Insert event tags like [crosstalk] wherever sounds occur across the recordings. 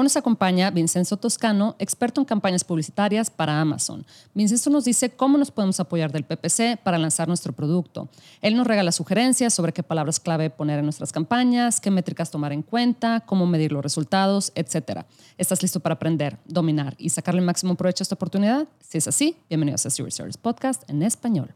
Hoy nos acompaña Vincenzo Toscano, experto en campañas publicitarias para Amazon. Vincenzo nos dice cómo nos podemos apoyar del PPC para lanzar nuestro producto. Él nos regala sugerencias sobre qué palabras clave poner en nuestras campañas, qué métricas tomar en cuenta, cómo medir los resultados, etc. ¿Estás listo para aprender, dominar y sacarle el máximo provecho a esta oportunidad? Si es así, bienvenidos a Serious Service Podcast en español.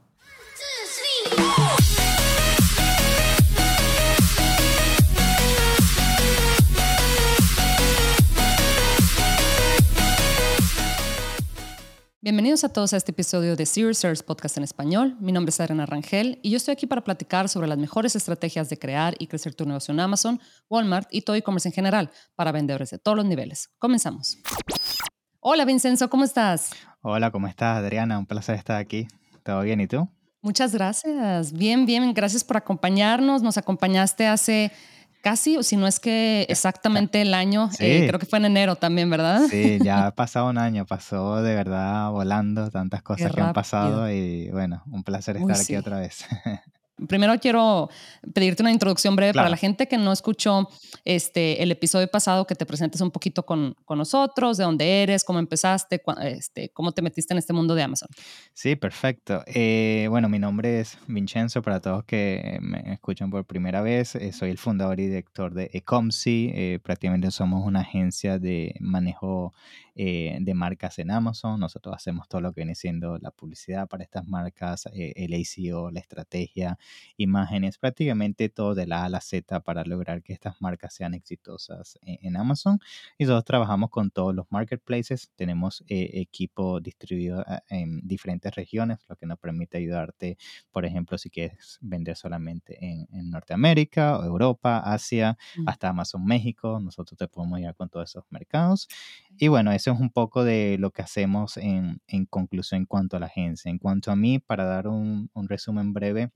Bienvenidos a todos a este episodio de Serious Search Podcast en español. Mi nombre es Adriana Rangel y yo estoy aquí para platicar sobre las mejores estrategias de crear y crecer tu negocio en Amazon, Walmart y todo e-commerce en general para vendedores de todos los niveles. Comenzamos. Hola Vincenzo, ¿cómo estás? Hola, ¿cómo estás Adriana? Un placer estar aquí. ¿Todo bien y tú? Muchas gracias. Bien, bien. Gracias por acompañarnos. Nos acompañaste hace casi, o si no es que exactamente el año, eh, creo que fue en enero también, ¿verdad? Sí, ya ha [laughs] pasado un año, pasó de verdad volando tantas cosas que han pasado y bueno, un placer estar aquí otra vez. [laughs] Primero quiero pedirte una introducción breve para la gente que no escuchó este, el episodio pasado, que te presentes un poquito con, con nosotros, de dónde eres, cómo empezaste, este, cómo te metiste en este mundo de Amazon. Sí, perfecto. Eh, bueno, mi nombre es Vincenzo, para todos que me escuchan por primera vez, eh, soy el fundador y director de Ecomsi, eh, prácticamente somos una agencia de manejo eh, de marcas en Amazon. Nosotros hacemos todo lo que viene siendo la publicidad para estas marcas, eh, el ACO, la estrategia, imágenes, prácticamente todo de la A a la Z para lograr que estas marcas sean exitosas en, Amazon. Y nosotros trabajamos con todos los marketplaces. Tenemos eh, equipo distribuido en diferentes regiones, lo que nos permite ayudarte, por ejemplo, si quieres vender solamente en, Norteamérica, o Europa, Asia, mm. hasta Amazon México. Nosotros te podemos ayudar con todos esos mercados. Y bueno, eso es un poco de lo que hacemos en, en conclusión en cuanto a la agencia. En cuanto a mí, para dar un, un resumen breve,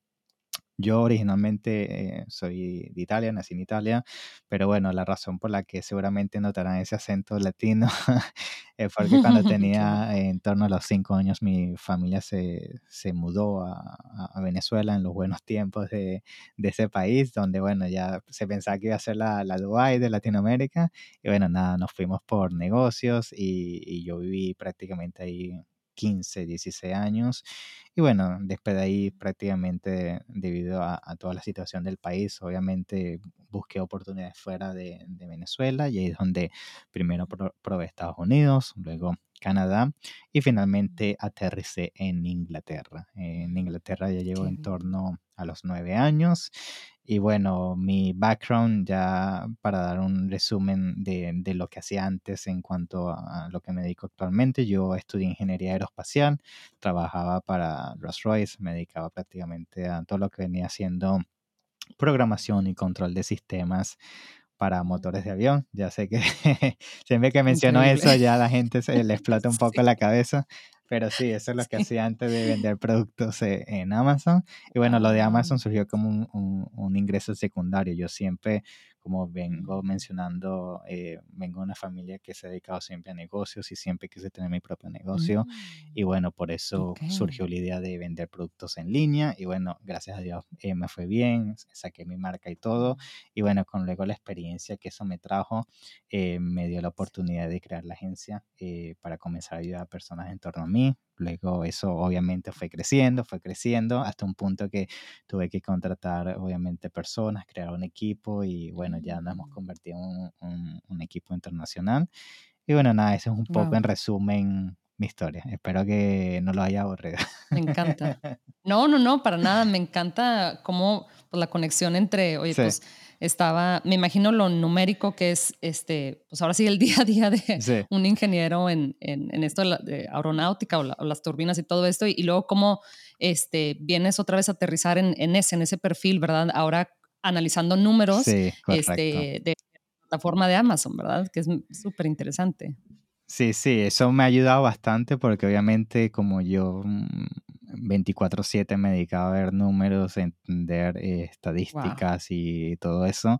yo originalmente eh, soy de Italia, nací en Italia, pero bueno, la razón por la que seguramente notarán ese acento latino [laughs] es porque cuando [laughs] tenía en torno a los cinco años mi familia se, se mudó a, a, Venezuela en los buenos tiempos de, de, ese país, donde bueno, ya se pensaba que iba a ser la, la Dubai de Latinoamérica, y bueno, nada, nos fuimos por negocios y, y yo viví prácticamente ahí 15, 16 años. Y bueno, después de ahí prácticamente debido a, toda la situación del país, obviamente busqué oportunidades fuera de, Venezuela y ahí es donde primero probé Estados Unidos, luego Canadá y finalmente aterricé en Inglaterra. En Inglaterra ya llevo en torno a los nueve años y bueno, mi background ya para dar un resumen de, de, lo que hacía antes en cuanto a lo que me dedico actualmente, yo estudié ingeniería aeroespacial, trabajaba para Rolls Royce, me dedicaba prácticamente a todo lo que venía haciendo programación y control de sistemas para motores de avión. Ya sé que [laughs] siempre que menciono eso ya la gente se le [laughs] explota un poco la cabeza, pero sí, eso es lo que hacía antes de vender productos eh, en Amazon. Y bueno, lo de Amazon ah. surgió como un, un, ingreso secundario. Yo siempre, como vengo mencionando, eh, vengo de una familia que se ha dedicado siempre a negocios y siempre quise tener mi propio negocio. Y mm. bueno, por eso surgió la idea de vender productos en línea. Y bueno, gracias a Dios eh, me fue bien, saqué mi marca y todo. Y bueno, con luego la experiencia que eso me trajo, me dio la oportunidad de crear la agencia para comenzar a ayudar a personas en torno a mí Luego eso obviamente fue creciendo, fue creciendo hasta un punto que tuve que contratar obviamente personas, crear un equipo y bueno, ya nos hemos mm. convertido en un, equipo internacional. Y bueno, nada, eso es un poco en resumen mi historia. Espero que no lo haya aburrido. Me encanta. No, no, no, para nada. Me encanta cómo pues, la conexión entre, oye, [laughs] pues estaba, me imagino lo numérico que es, este, pues ahora sí, el [laughs] día a día de un ingeniero en, en, esto de, aeronáutica o, las turbinas y todo esto, y, luego cómo este, vienes otra vez a aterrizar en, en, ese, en ese perfil, ¿verdad? Ahora analizando números este, de la plataforma de Amazon, ¿verdad? Que es súper interesante. Sí, sí, eso me ha ayudado bastante porque obviamente como yo 24/7 mm, me dedicaba a ver números, entender eh, estadísticas y todo eso,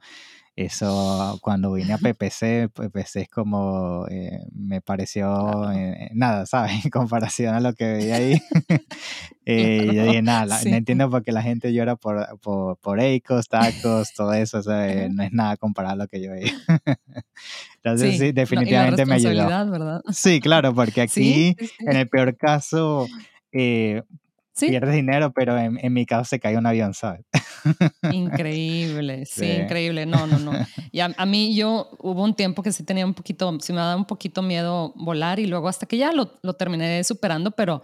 eso cuando vine a [laughs] PPC, PPC es como, eh, me pareció eh, nada, ¿sabes? [laughs] En comparación a lo que veía ahí. [laughs] eh, yo dije, nada, no entiendo por qué la gente llora por, por, por tacos, todo eso, sea, no es nada comparado a lo que yo veía. Entonces sí, definitivamente me ayudó. ¿verdad? Sí, claro, porque aquí, en el peor caso, eh, pierdes dinero, pero en, en, mi caso se cae un avión, ¿sabes? Increíble, [laughs] sí, increíble. No, no, no. [laughs] Y a, mí yo hubo un tiempo que sí tenía un poquito, sí me daba un poquito miedo volar y luego hasta que ya lo, lo terminé superando, pero,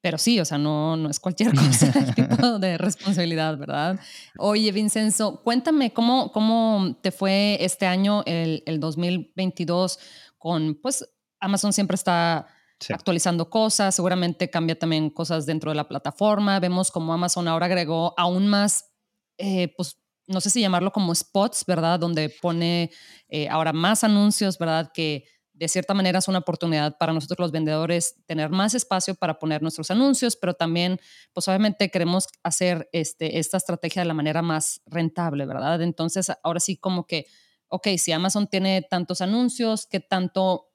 pero sí, o sea, no, no es cualquier [laughs] cosa el tipo de responsabilidad, ¿verdad? Oye, Vincenzo, cuéntame cómo, cómo te fue este año, el, el 2022, con, pues, Amazon siempre está actualizando cosas, seguramente cambia también cosas dentro de la plataforma. Vemos como Amazon ahora agregó aún más, eh, pues no sé si llamarlo como spots, ¿verdad? Donde pone eh, ahora más anuncios, ¿verdad? Que de cierta manera es una oportunidad para nosotros los vendedores tener más espacio para poner nuestros anuncios, pero también, pues obviamente queremos hacer este, esta estrategia de la manera más rentable, ¿verdad? Entonces, ahora sí como que, ok, si Amazon tiene tantos anuncios, ¿qué tanto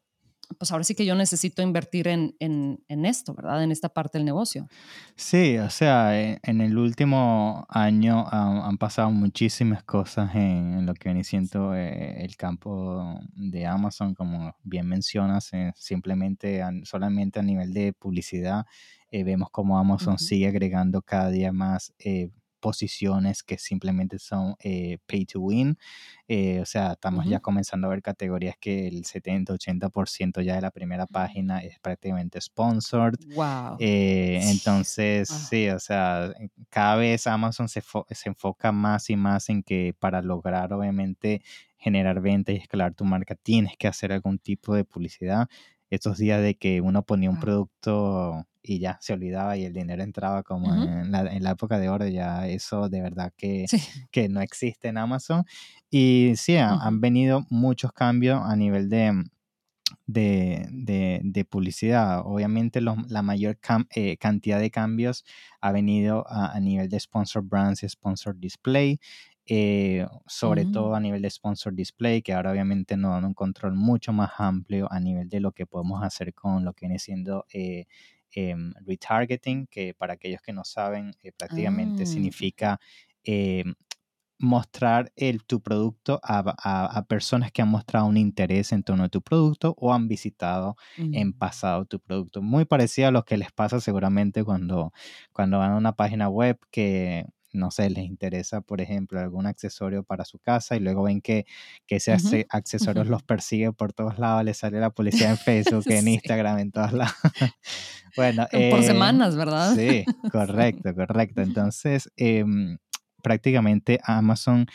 pues ahora sí que yo necesito invertir en, en, esto, ¿verdad? En esta parte del negocio. Sí, o sea, e, en, el último año han, pasado muchísimas cosas en, lo que viene siendo eh, el campo de Amazon, como bien mencionas, eh, simplemente solamente a nivel de publicidad. Eh, vemos como Amazon sigue agregando cada día más posiciones que simplemente son eh, pay to win. Eh, o sea, estamos ya comenzando a ver categorías que el 70-80% ya de la primera página es prácticamente sponsored. Wow. Eh, entonces, sí, o sea, cada vez Amazon se, se enfoca más y más en que para lograr, obviamente, generar ventas y escalar tu marca, tienes que hacer algún tipo de publicidad estos días de que uno ponía un producto y ya se olvidaba y el dinero entraba como en, la, en, la, época de oro, ya eso de verdad que, que no existe en Amazon. Y sí, han venido muchos cambios a nivel de, de, de, publicidad. Obviamente la mayor eh, cantidad de cambios ha venido a, a, nivel de sponsor brands y sponsor display. Eh, sobre todo mm. a nivel de sponsor display, que ahora obviamente nos dan un control mucho más amplio a nivel de lo que podemos hacer con lo que viene siendo eh, em, retargeting, que para aquellos que no saben, eh, prácticamente ah. significa em, mostrar el, tu producto a, personas que han mostrado un interés en torno a tu producto o han visitado en mm. pasado tu producto. Muy parecido a lo que les pasa seguramente cuando, cuando van a una página web que no sé, les interesa, por ejemplo, algún accesorio para su casa y luego ven que, que ese accesorio los persigue por todos lados, les sale la policía en [laughs] Facebook, en Instagram, en todos lados. [laughs] bueno. por eh, semanas, ¿verdad? [laughs] Sí, correcto, correcto. Entonces, em, prácticamente Amazon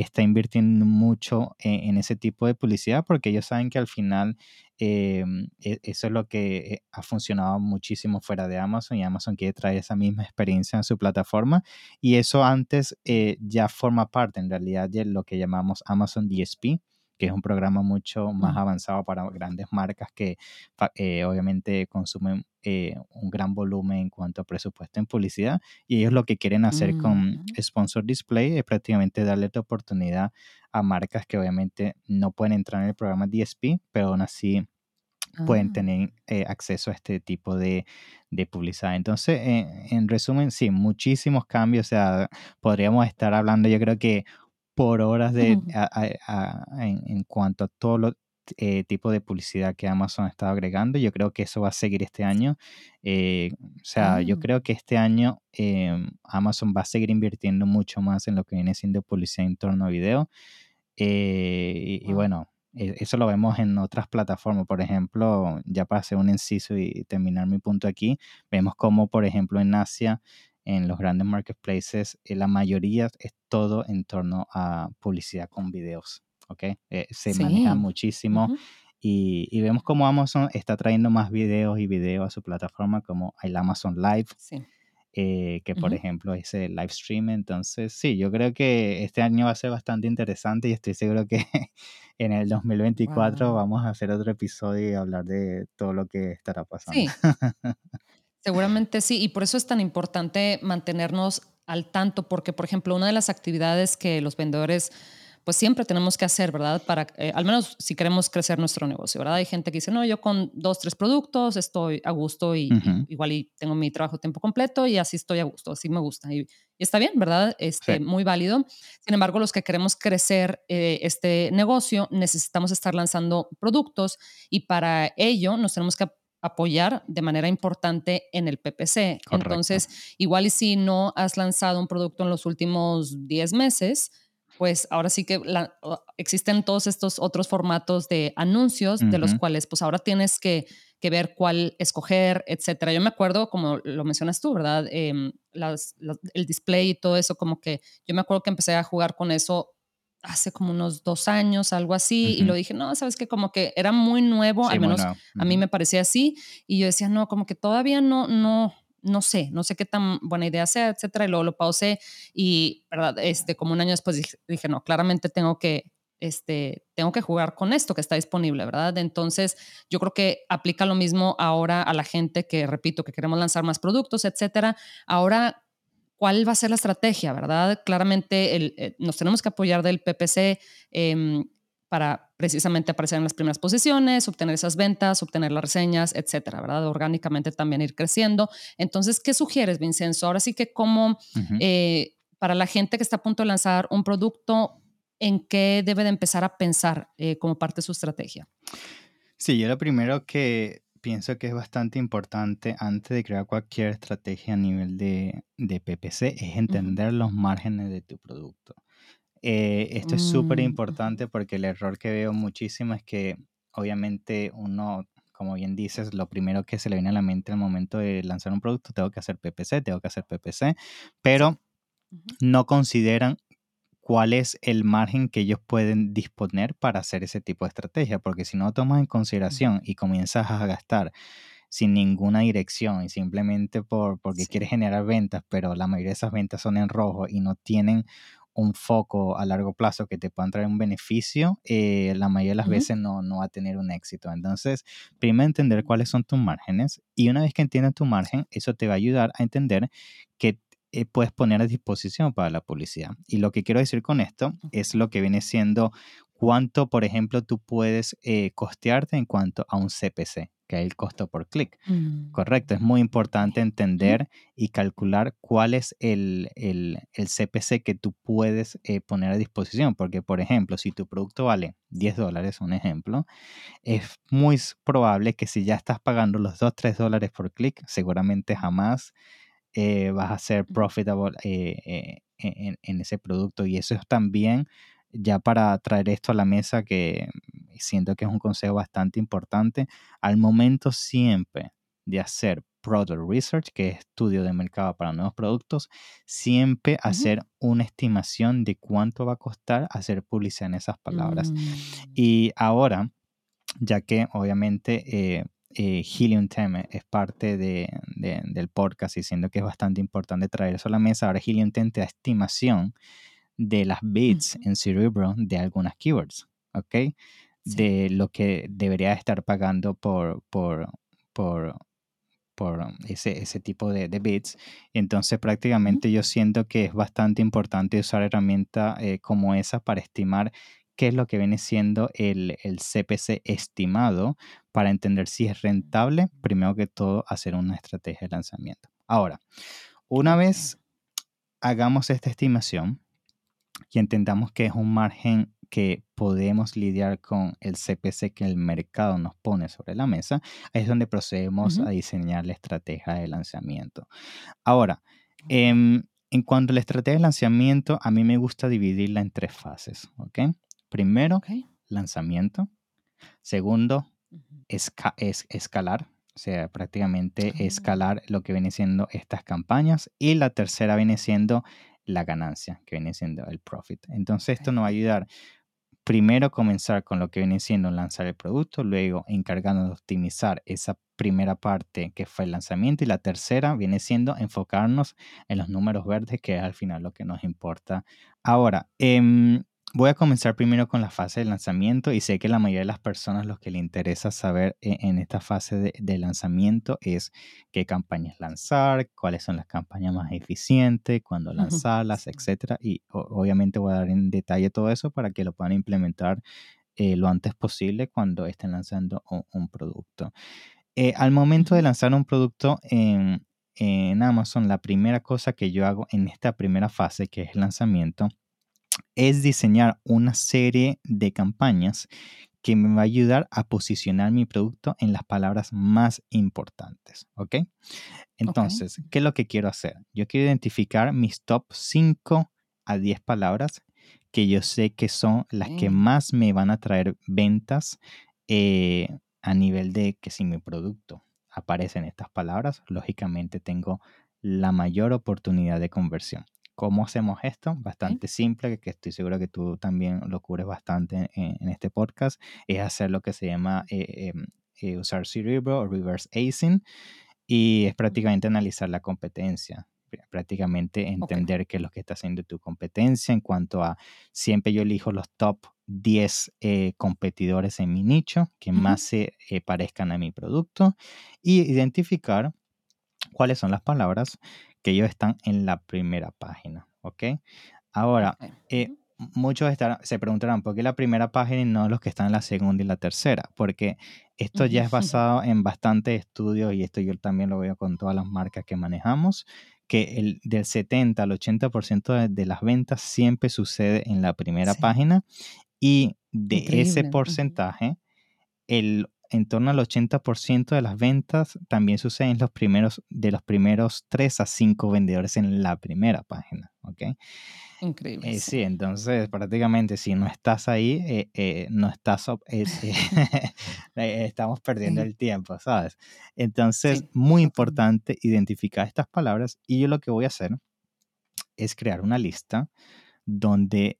está invirtiendo mucho en, ese tipo de publicidad porque ellos saben que al final em, e, eso es lo que eh, ha funcionado muchísimo fuera de Amazon y Amazon quiere traer esa misma experiencia en su plataforma y eso antes eh, ya forma parte en realidad de lo que llamamos Amazon DSP que es un programa mucho más avanzado para grandes marcas que eh, obviamente consumen eh, un gran volumen en cuanto a presupuesto en publicidad. Y ellos lo que quieren hacer con mm. Sponsor Display es prácticamente darle la oportunidad a marcas que obviamente no pueden entrar en el programa DSP, pero aún así pueden ah. tener eh, acceso a este tipo de, de publicidad. Entonces, en resumen, sí, muchísimos cambios. O sea, podríamos estar hablando, yo creo que por horas de, en, cuanto a todo lo eh, tipo de publicidad que Amazon está agregando. Yo creo que eso va a seguir este año. Eh, o sea, yo ah. creo que este año em, Amazon va a seguir invirtiendo mucho más en lo que viene siendo publicidad en torno a video. Eh, y, bueno, e, eso lo vemos en otras plataformas. Por ejemplo, ya para hacer un inciso y terminar mi punto aquí, vemos como, por ejemplo, en Asia en los grandes marketplaces, eh, la mayoría es todo en torno a publicidad con videos, ¿ok? Eh, se maneja muchísimo y, vemos cómo Amazon está trayendo más videos y videos a su plataforma como el Amazon Live. Eh, que por ejemplo es el live stream. Entonces, sí, yo creo que este año va a ser bastante interesante y estoy seguro que [laughs] en el 2024 vamos a hacer otro episodio y hablar de todo lo que estará pasando. Sí. [laughs] Seguramente sí, y por eso es tan importante mantenernos al tanto, porque, por ejemplo, una de las actividades que los vendedores pues siempre tenemos que hacer, ¿verdad? Para, eh, al menos si queremos crecer nuestro negocio, ¿verdad? Hay gente que dice, no, yo con dos, tres productos estoy a gusto y, igual y tengo mi trabajo tiempo completo y así estoy a gusto, así me gusta. Y, está bien, ¿verdad? Este, Muy válido. Sin embargo, los que queremos crecer eh, este negocio, necesitamos estar lanzando productos y para ello nos tenemos que apoyar de manera importante en el PPC. Entonces, igual y si no has lanzado un producto en los últimos 10 meses, pues ahora sí que existen todos estos otros formatos de anuncios de los cuales pues ahora tienes que, ver cuál escoger, etcétera. Yo me acuerdo, como lo mencionas tú, ¿verdad? Em, el display y todo eso, como que yo me acuerdo que empecé a jugar con eso hace como unos dos años, algo así, y lo dije, no, sabes que como que era muy nuevo, al menos a mí me parecía así, y yo decía, no, como que todavía no, no, no sé, no sé qué tan buena idea sea, etcétera, y luego lo pausé y, ¿verdad? Este, como un año después dije, no, claramente tengo que, este, tengo que jugar con esto que está disponible, ¿verdad? Entonces, yo creo que aplica lo mismo ahora a la gente que, repito, que queremos lanzar más productos, etcétera. Ahora, cuál va a ser la estrategia, ¿verdad? Claramente eh, nos tenemos que apoyar del PPC em, para precisamente aparecer en las primeras posiciones, obtener esas ventas, obtener las reseñas, etcétera, ¿verdad? Orgánicamente también ir creciendo. Entonces, ¿qué sugieres, Vincenzo? Ahora sí que como eh, para la gente que está a punto de lanzar un producto, ¿en qué debe de empezar a pensar eh, como parte de su estrategia? Sí, yo lo primero que pienso que es bastante importante antes de crear cualquier estrategia a nivel de, PPC es entender los márgenes de tu producto. Eh, esto es súper mm, importante porque el error que veo muchísimo es que obviamente uno, como bien dices, lo primero que se le viene a la mente al momento de lanzar un producto, tengo que hacer PPC, tengo que hacer PPC, pero no consideran cuál es el margen que ellos pueden disponer para hacer ese tipo de estrategia, porque si no tomas en consideración y comienzas a gastar sin ninguna dirección y simplemente por, porque quieres generar ventas, pero la mayoría de esas ventas son en rojo y no tienen un foco a largo plazo que te puedan traer un beneficio, eh, la mayoría de las veces no, no va a tener un éxito. Entonces, primero entender cuáles son tus márgenes y una vez que entiendas tu margen, eso te va a ayudar a entender que eh, puedes poner a disposición para la publicidad. Y lo que quiero decir con esto es lo que viene siendo cuánto, por ejemplo, tú puedes eh, costearte en cuanto a un CPC, que es el costo por clic. Mm. Correcto, es muy importante entender y calcular cuál es el, el, el CPC que tú puedes eh, poner a disposición, porque, por ejemplo, si tu producto vale 10 dólares, un ejemplo, es muy probable que si ya estás pagando los 2, 3 dólares por clic, seguramente jamás eh, vas a ser profitable eh, eh, en, en, ese producto. Y eso es también, ya para traer esto a la mesa, que siento que es un consejo bastante importante, al momento siempre de hacer product research, que es estudio de mercado para nuevos productos, siempre hacer una estimación de cuánto va a costar hacer publicidad en esas palabras. Mm. Y ahora, ya que obviamente eh, Helium Teme es parte de, del podcast y siendo que es bastante importante traer eso a la mesa. Ahora Helium Teme te da estimación de las bits en Cerebro de algunas keywords, ¿ok? De lo que debería estar pagando por, por, por, por ese, ese tipo de, de bits. Entonces prácticamente yo siento que es bastante importante usar herramientas eh, como esa para estimar qué es lo que viene siendo el, el, CPC estimado para entender si es rentable, primero que todo, hacer una estrategia de lanzamiento. Ahora, una vez hagamos esta estimación y entendamos que es un margen que podemos lidiar con el CPC que el mercado nos pone sobre la mesa, es donde procedemos a diseñar la estrategia de lanzamiento. Ahora, em, en cuanto a la estrategia de lanzamiento, a mí me gusta dividirla en tres fases, ¿ok? Primero, lanzamiento. Segundo, es escalar, o sea, prácticamente ah. escalar lo que viene siendo estas campañas. Y la tercera viene siendo la ganancia, que viene siendo el profit. Entonces, esto nos va a ayudar primero comenzar con lo que viene siendo lanzar el producto, luego encargarnos de optimizar esa primera parte que fue el lanzamiento y la tercera viene siendo enfocarnos en los números verdes, que es al final lo que nos importa. Ahora, eh, voy a comenzar primero con la fase de lanzamiento y sé que la mayoría de las personas lo que le interesa saber e, en, esta fase de, lanzamiento es qué campañas lanzar, cuáles son las campañas más eficientes, cuándo lanzarlas, etc. Y obviamente voy a dar en detalle todo eso para que lo puedan implementar eh, lo antes posible cuando estén lanzando un, producto. Eh, al momento de lanzar un producto en, en Amazon, la primera cosa que yo hago en esta primera fase, que es el lanzamiento, es diseñar una serie de campañas que me va a ayudar a posicionar mi producto en las palabras más importantes, ¿ok? Entonces, ¿qué es lo que quiero hacer? Yo quiero identificar mis top 5 a 10 palabras que yo sé que son las que más me van a traer ventas eh, a nivel de que si mi producto aparece en estas palabras, lógicamente tengo la mayor oportunidad de conversión. ¿Cómo hacemos esto? Bastante simple, que estoy seguro que tú también lo cubres bastante en, este podcast, es hacer lo que se llama eh, em, eh, usar Cerebro o Reverse Acing y es prácticamente analizar la competencia, prácticamente entender qué es lo que está haciendo tu competencia en cuanto a, siempre yo elijo los top 10 eh, competidores en mi nicho que más se parezcan a mi producto y identificar cuáles son las palabras que ellos están en la primera página, ¿ok? Ahora, eh, muchos estarán, se preguntarán, ¿por qué la primera página y no los que están en la segunda y la tercera? Porque esto ya es [laughs] basado en bastantes estudios y esto yo también lo veo con todas las marcas que manejamos, que el, del 70 al 80% de, las ventas siempre sucede en la primera página y de ese porcentaje, el en torno al 80% de las ventas también suceden los primeros, de los primeros 3 a 5 vendedores en la primera página. ¿ok? Increíble. Eh, sí. entonces prácticamente si no estás ahí, eh, eh, no estás, [laughs] estamos perdiendo el tiempo, ¿sabes? Entonces, muy importante identificar estas palabras y yo lo que voy a hacer es crear una lista donde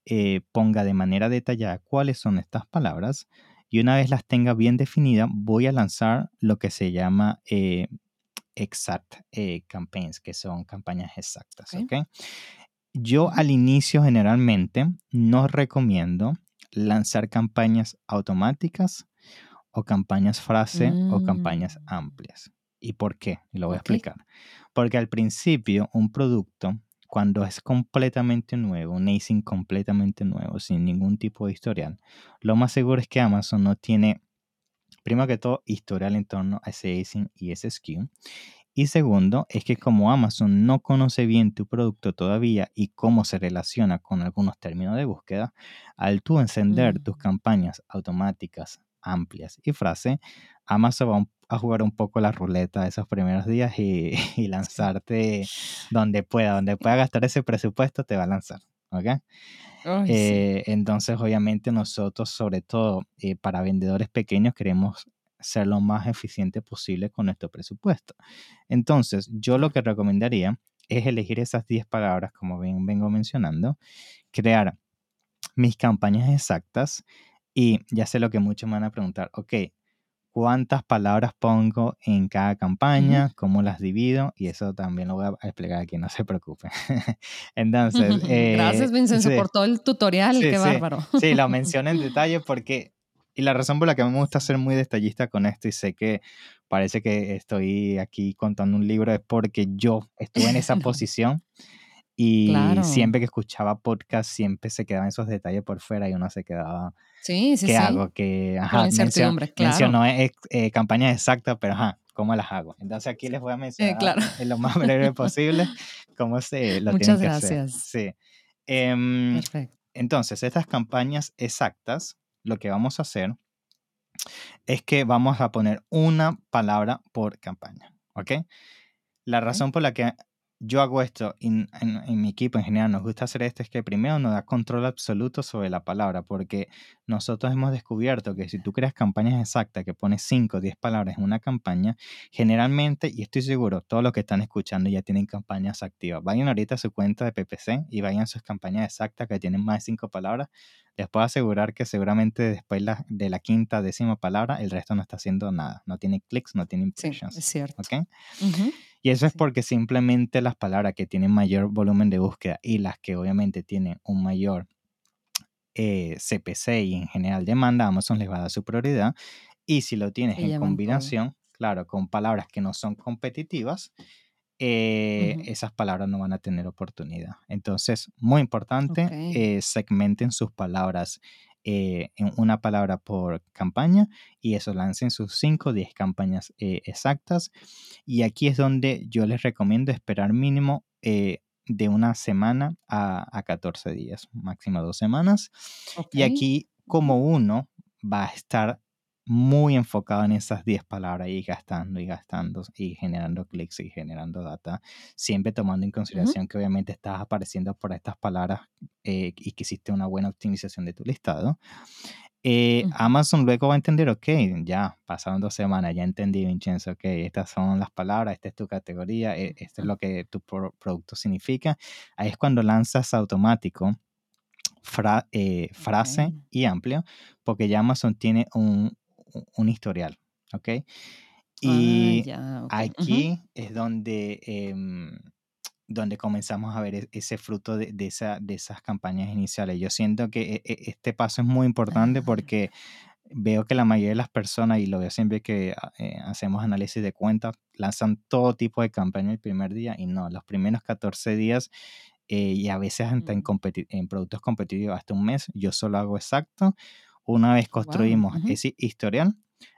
ponga de manera detallada cuáles son estas palabras y una vez las tenga bien definidas, voy a lanzar lo que se llama eh, exact eh, campaigns, que son campañas exactas. Yo al inicio generalmente no recomiendo lanzar campañas automáticas o campañas frase o campañas mm. amplias. ¿Y por qué? Y lo voy a explicar. Porque al principio un producto cuando es completamente nuevo, un ASIN completamente nuevo, sin ningún tipo de historial, lo más seguro es que Amazon no tiene, primero que todo, historial en torno a ese ASIN y ese SKU. Y segundo, es que como Amazon no conoce bien tu producto todavía y cómo se relaciona con algunos términos de búsqueda, al tú encender tus mm. campañas automáticas amplias y frase, Amazon va a jugar un poco la ruleta esos primeros días y, [laughs] lanzarte donde pueda, donde pueda gastar ese presupuesto, te va a lanzar. ¿Ok? Eh, entonces, obviamente, nosotros, sobre todo eh, para vendedores pequeños, queremos ser lo más eficiente posible con nuestro presupuesto. Entonces, yo lo que recomendaría es elegir esas 10 palabras, como vengo mencionando, crear mis campañas exactas y ya sé lo que muchos me van a preguntar, ok, ¿cuántas palabras pongo en cada campaña? ¿Cómo las divido? Y eso también lo voy a explicar aquí, no se preocupen. [laughs] Entonces... [laughs] Gracias, eh, Vincenzo, por todo el tutorial, qué bárbaro. Sí, lo [laughs] menciono en detalle porque... Y la razón por la que me gusta ser muy detallista con esto y sé que parece que estoy aquí contando un libro es porque yo estuve en esa posición y siempre que escuchaba podcast, siempre se quedaban esos detalles por fuera y uno se quedaba. Sí, sí, ¿Qué sí. hago? Que, ajá, menciono, menciono eh, eh, campañas exactas, pero ajá, ¿cómo las hago? Entonces aquí les voy a eh, mencionar en lo más breve [laughs] posible cómo se lo Muchas tienen que gracias. hacer. Sí. Em, Perfecto. Entonces, estas campañas exactas, lo que vamos a hacer es que vamos a poner una palabra por campaña, ¿ok? La razón por la que yo hago esto en, en, mi equipo en general, nos gusta hacer esto, es que primero nos da control absoluto sobre la palabra, porque nosotros hemos descubierto que si tú creas campañas exactas, que pones 5 o 10 palabras en una campaña, generalmente, y estoy seguro, todos los que están escuchando ya tienen campañas activas. Vayan ahorita a su cuenta de PPC y vayan a sus campañas exactas que tienen más de 5 palabras. Les puedo asegurar que seguramente después de la quinta, décima palabra, el resto no está haciendo nada. No tiene clics, no tiene impressions. Sí, es cierto. ¿okay? Y eso es porque simplemente las palabras que tienen mayor volumen de búsqueda y las que obviamente tienen un mayor eh, CPC y en general demanda, Amazon les va a dar su prioridad. Y si lo tienes en combinación, claro, con palabras que no son competitivas, eh, esas palabras no van a tener oportunidad. Entonces, muy importante, eh, segmenten sus palabras eh, en una palabra por campaña y eso lancen sus 5 o 10 campañas exactas. Y aquí es donde yo les recomiendo esperar mínimo de una semana a, 14 días, máximo dos semanas. Y aquí como uno va a estar muy enfocado en esas 10 palabras y gastando y gastando y generando clics y generando data, siempre tomando en consideración que obviamente estás apareciendo por estas palabras eh, y que hiciste una buena optimización de tu listado. Eh, Amazon luego va a entender, ok, ya pasaron dos semanas, ya entendí, Vincenzo, ok, estas son las palabras, esta es tu categoría, e, esto es lo que tu producto significa. Ahí es cuando lanzas automático eh, frase y amplio, porque ya Amazon tiene un, un historial, ¿ok? Ah, y aquí es donde, em, donde comenzamos a ver e, ese fruto de, esa, de esas campañas iniciales. Yo siento que e, e, este paso es muy importante ah. [laughs] porque veo que la mayoría de las personas, y lo veo siempre que ah, eh, hacemos análisis de cuentas, lanzan todo tipo de campaña el primer día y no, los primeros 14 días eh, y a veces hasta en, en, productos competitivos hasta un mes, yo solo hago exacto una vez construimos ese historial,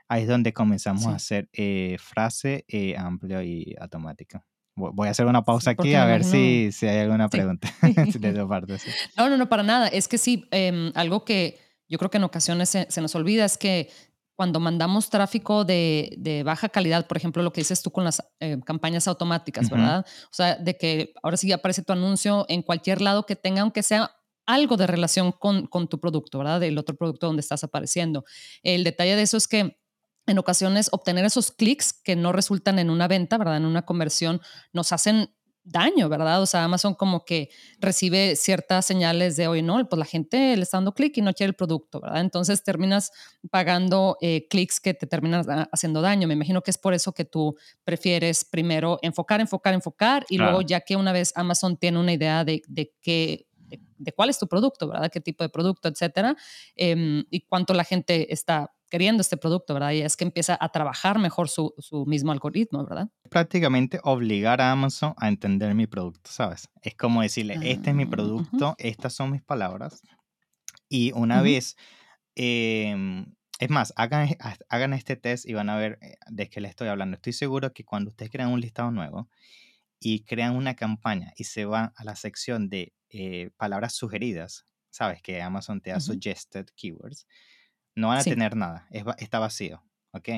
ahí es donde comenzamos a hacer eh, frase eh, amplio y automática. Voy a hacer una pausa aquí a ver si, si, hay alguna pregunta [laughs] [laughs] de tu parte. No, no, no, para nada. Es que sí, em, algo que yo creo que en ocasiones se, nos olvida es que cuando mandamos tráfico de, de, baja calidad, por ejemplo, lo que dices tú con las eh, campañas automáticas, ¿verdad? O sea, de que ahora sí aparece tu anuncio en cualquier lado que tenga, aunque sea algo de relación con, con tu producto, ¿verdad? Del otro producto donde estás apareciendo. El detalle de eso es que en ocasiones obtener esos clics que no resultan en una venta, ¿verdad? En una conversión, nos hacen daño, ¿verdad? O sea, Amazon como que recibe ciertas señales de, oye, no, pues la gente le está dando clic y no quiere el producto, ¿verdad? Entonces terminas pagando eh, clics que te terminan haciendo daño. Me imagino que es por eso que tú prefieres primero enfocar, enfocar, enfocar y luego ya que una vez Amazon tiene una idea de, de qué de, cuál es tu producto, ¿verdad? ¿Qué tipo de producto, etcétera? Em, y cuánto la gente está queriendo este producto, ¿verdad? Y es que empieza a trabajar mejor su, su, mismo algoritmo, ¿verdad? Prácticamente obligar a Amazon a entender mi producto, ¿sabes? Es como decirle, este es mi ah, producto, estas son mis palabras. Y una vez, em, es más, hagan, hagan este test y van a ver eh, de qué le estoy hablando. Estoy seguro que cuando ustedes crean un listado nuevo y crean una campaña y se van a la sección de eh, palabras sugeridas, sabes que Amazon te da suggested keywords, no van a tener nada, está vacío, ¿ok?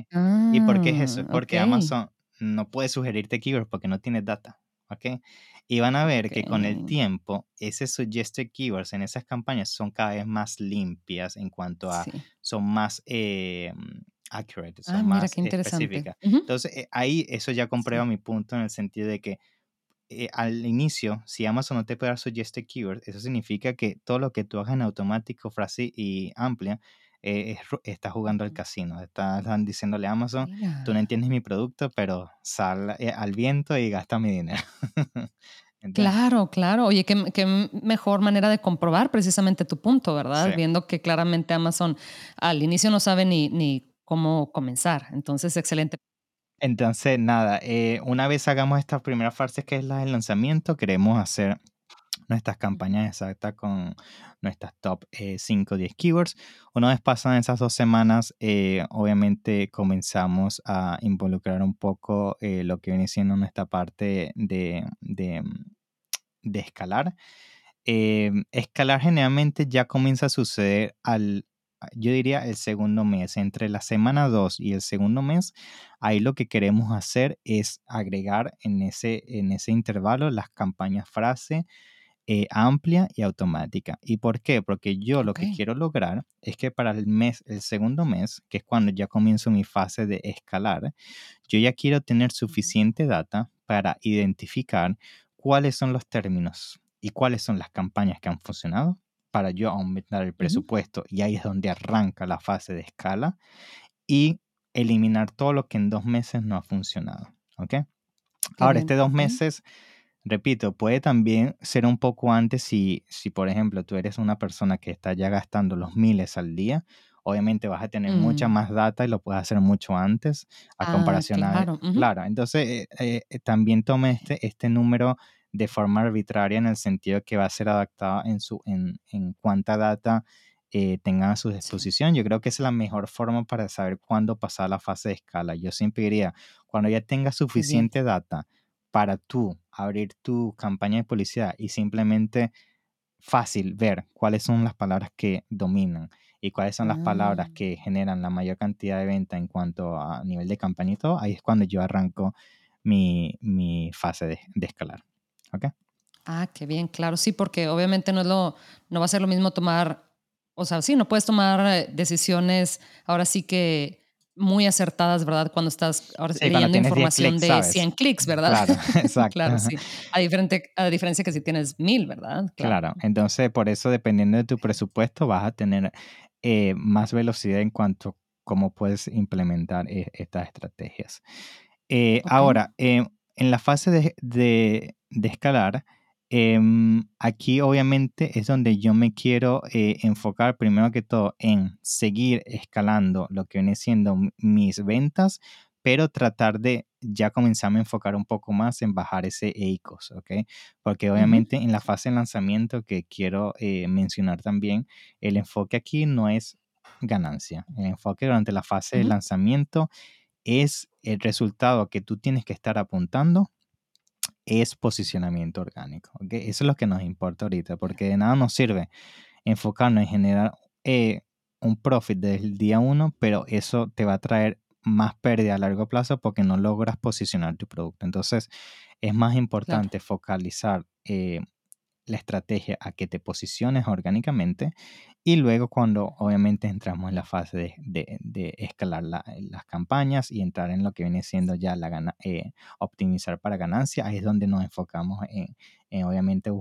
¿Y por qué es eso? Ah, porque Amazon no puede sugerirte keywords porque no tiene data, ¿ok? Y van a ver que con el tiempo, ese suggested keywords en esas campañas son cada vez más limpias en cuanto a, son más... Eh, accurate, son ah, más específicas. Entonces, eh, ahí eso ya comprueba mi punto en el sentido de que eh, al inicio, si Amazon no te puede dar suggested keywords, eso significa que todo lo que tú hagas en automático, frase y amplia, eh, está jugando al casino. Están diciéndole a Amazon, tú no entiendes mi producto, pero sal al viento y gasta mi dinero. [laughs] claro, claro. Oye, qué, mejor manera de comprobar precisamente tu punto, ¿verdad? Viendo que claramente Amazon al inicio no sabe ni, ni cómo comenzar. Entonces, excelente. Entonces, nada, eh, una vez hagamos esta primera fase que es la del lanzamiento, queremos hacer nuestras campañas exactas con nuestras top 5 o 10 keywords. Una vez pasan esas dos semanas, eh, obviamente comenzamos a involucrar un poco eh, lo que viene siendo nuestra parte de, de, de escalar. escalar generalmente ya comienza a suceder al yo diría el segundo mes, entre la semana 2 y el segundo mes, ahí lo que queremos hacer es agregar en ese, en ese intervalo las campañas frase eh, amplia y automática. ¿Y por qué? Porque yo lo que quiero lograr es que para el mes, el segundo mes, que es cuando ya comienzo mi fase de escalar, yo ya quiero tener suficiente data para identificar cuáles son los términos y cuáles son las campañas que han funcionado para yo aumentar el presupuesto y ahí es donde arranca la fase de escala y eliminar todo lo que en dos meses no ha funcionado. ¿Ok? Ahora, este dos meses repito, puede también ser un poco antes si, si, por ejemplo, tú eres una persona que está ya gastando los miles al día, obviamente vas a tener mucha mm. más data y lo puedes hacer mucho antes a ah, comparación a... Claro, entonces eh, eh, eh, también tome este, este número de forma arbitraria en el sentido que va a ser adaptado en, su, en, en cuánta data tengan a su disposición. Yo creo que es la mejor forma para saber cuándo pasar la fase de escala. Yo siempre diría, cuando ya tengas suficiente data para tú abrir tu campaña de publicidad y simplemente fácil ver cuáles son las palabras que dominan y cuáles son las palabras ah. que generan la mayor cantidad de venta en cuanto a nivel de campaña y todo, ahí es cuando yo arranco mi, fase de, escalar. ¿Ok? Ah, qué bien, claro, sí, porque obviamente no, es lo, no va a ser lo mismo tomar, o sea, sí, no puedes tomar eh, decisiones ahora sí que muy acertadas, ¿verdad? Cuando estás ahora leyendo información de 100 clics, ¿verdad? Claro, [laughs] exacto. claro, sí. A, diferente, a diferencia que si tienes mil, ¿verdad? Claro. entonces por eso dependiendo de tu presupuesto vas a tener eh, más velocidad en cuanto a cómo puedes implementar eh, estas estrategias. Eh, ahora, en la fase de, de, de escalar, Em, aquí obviamente es donde yo me quiero eh, enfocar primero que todo en seguir escalando lo que viene siendo mis ventas, pero tratar de ya comenzarme a enfocar un poco más en bajar ese EICOS, ¿ok? Porque obviamente en la fase de lanzamiento que quiero eh, mencionar también, el enfoque aquí no es ganancia, el enfoque durante la fase de lanzamiento es el resultado que tú tienes que estar apuntando es posicionamiento orgánico. ¿okay? Eso es lo que nos importa ahorita, porque de nada nos sirve enfocarnos en generar eh, un profit desde el día uno, pero eso te va a traer más pérdida a largo plazo porque no logras posicionar tu producto. Entonces, es más importante focalizar eh, la estrategia a que te posiciones orgánicamente y luego cuando obviamente entramos en la fase de, escalar las campañas y entrar en lo que viene siendo ya la gana, eh, optimizar para ganancia, ahí es donde nos enfocamos en, obviamente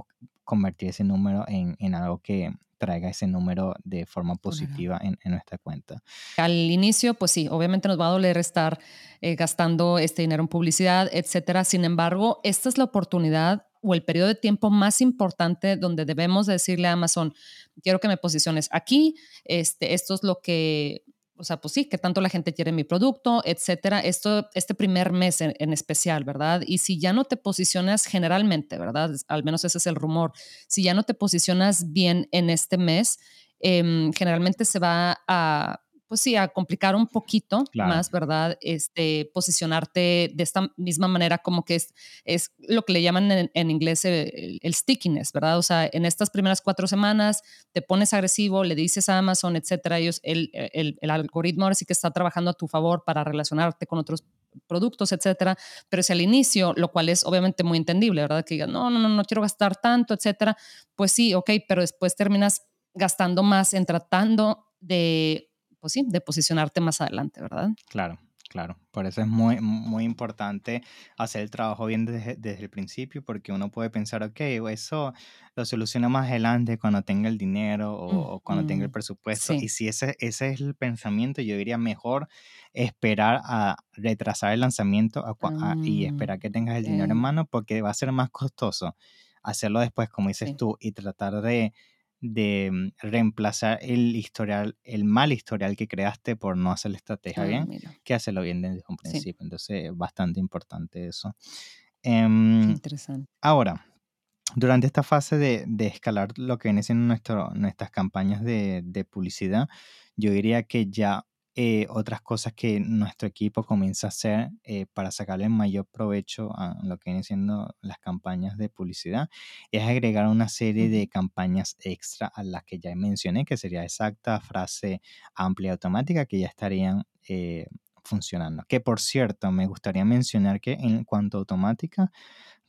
convertir ese número en, algo que traiga ese número de forma positiva en, nuestra cuenta. Al inicio, pues sí, obviamente nos va a doler estar eh, gastando este dinero en publicidad, etcétera. Sin embargo, esta es la oportunidad o el periodo de tiempo más importante donde debemos decirle a Amazon, quiero que me posiciones aquí, este, esto es lo que, o sea, pues sí, que tanto la gente quiere mi producto, etcétera, esto, este primer mes en, especial, ¿verdad? Y si ya no te posicionas generalmente, ¿verdad? Al menos ese es el rumor, si ya no te posicionas bien en este mes, em, generalmente se va a pues sí, a complicar un poquito más, ¿verdad? Este, posicionarte de esta misma manera como que es, es lo que le llaman en, inglés el, stickiness, ¿verdad? O sea, en estas primeras cuatro semanas te pones agresivo, le dices a Amazon, etcétera, ellos, el, el, el algoritmo ahora sí que está trabajando a tu favor para relacionarte con otros productos, etcétera, pero si al inicio, lo cual es obviamente muy entendible, ¿verdad? Que digan, no, no, no, no quiero gastar tanto, etcétera, pues sí, ok, pero después terminas gastando más en tratando de pues sí, de posicionarte más adelante, ¿verdad? Claro, claro. Por eso es muy, muy importante hacer el trabajo bien desde, el principio, porque uno puede pensar, ok, eso lo soluciono más adelante cuando tenga el dinero o, cuando tenga el presupuesto. Y si ese, ese es el pensamiento, yo diría mejor esperar a retrasar el lanzamiento y mm, esperar que tengas el dinero en mano, porque va a ser más costoso hacerlo después, como dices tú, y tratar de de mm, reemplazar el historial, el mal historial que creaste por no hacer la estrategia ah, bien, que hacerlo bien desde un principio. Entonces, es bastante importante eso. Em, interesante. Ahora, durante esta fase de, de, escalar lo que viene siendo nuestro, nuestras campañas de, de publicidad, yo diría que ya eh, otras cosas que nuestro equipo comienza a hacer eh, para sacarle mayor provecho a lo que vienen siendo las campañas de publicidad es agregar una serie de campañas extra a las que ya mencioné, que sería exacta, frase amplia automática, que ya estarían eh, funcionando. Que por cierto, me gustaría mencionar que en cuanto a automática,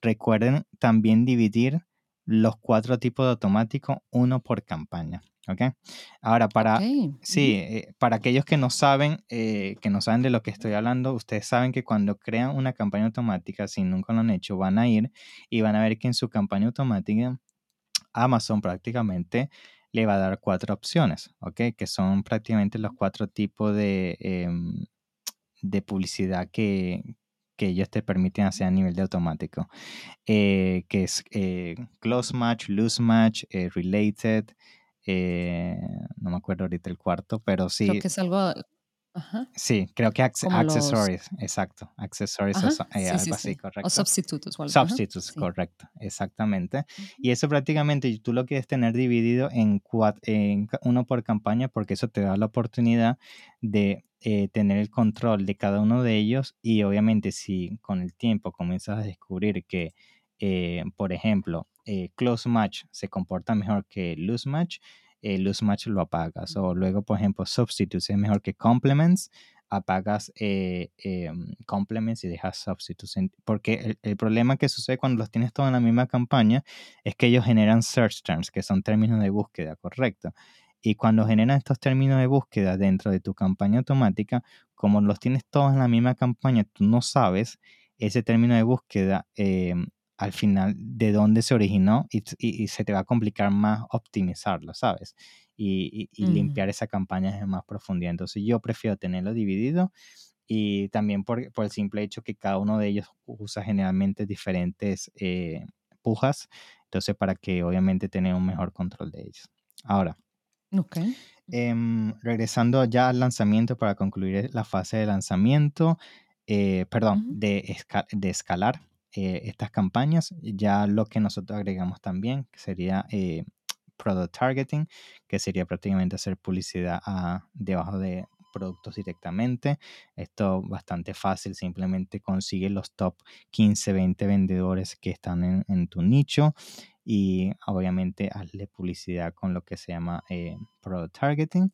recuerden también dividir los cuatro tipos de automático, uno por campaña. ¿Ok? Ahora, para, sí, eh, para aquellos que no saben, eh, que no saben de lo que estoy hablando, ustedes saben que cuando crean una campaña automática, si nunca lo han hecho, van a ir y van a ver que en su campaña automática, Amazon prácticamente le va a dar cuatro opciones, ¿ok? Que son prácticamente los cuatro tipos de, em, de publicidad que, que ellos te permiten hacer a nivel de automático, eh, que es close match, loose match, eh, no me acuerdo ahorita el cuarto, pero sí. Creo que es algo Sí, creo que accessories, exacto. Accessories o eh, algo así, correcto. O substitutos. substitutos, correcto, exactamente. Y eso prácticamente tú lo quieres tener dividido en, en uno por campaña porque eso te da la oportunidad de eh, tener el control de cada uno de ellos y obviamente si con el tiempo comienzas a descubrir que, eh, por ejemplo, close match se comporta mejor que loose match, el loose match lo apagas. O luego, por ejemplo, substitutes es mejor que complements, apagas eh, em, complements y dejas substitutes. Porque el, problema que sucede cuando los tienes todos en la misma campaña es que ellos generan search terms, que son términos de búsqueda, correcto. Y cuando generan estos términos de búsqueda dentro de tu campaña automática, como los tienes todos en la misma campaña, tú no sabes ese término de búsqueda al final de dónde se originó y, se te va a complicar más optimizarlo, ¿sabes? Y, limpiar esa campaña en más profundidad. Entonces yo prefiero tenerlo dividido y también por, el simple hecho que cada uno de ellos usa generalmente diferentes eh, pujas, entonces para que obviamente tener un mejor control de ellos. Ahora, okay. Em, regresando ya al lanzamiento para concluir la fase de lanzamiento, eh, perdón, de, de escalar. Eh, estas campañas. Ya lo que nosotros agregamos también sería eh, product targeting, que sería prácticamente hacer publicidad debajo de productos directamente. Esto bastante fácil, simplemente consigue los top 15, 20 vendedores que están en, tu nicho y obviamente hazle publicidad con lo que se llama eh, product targeting.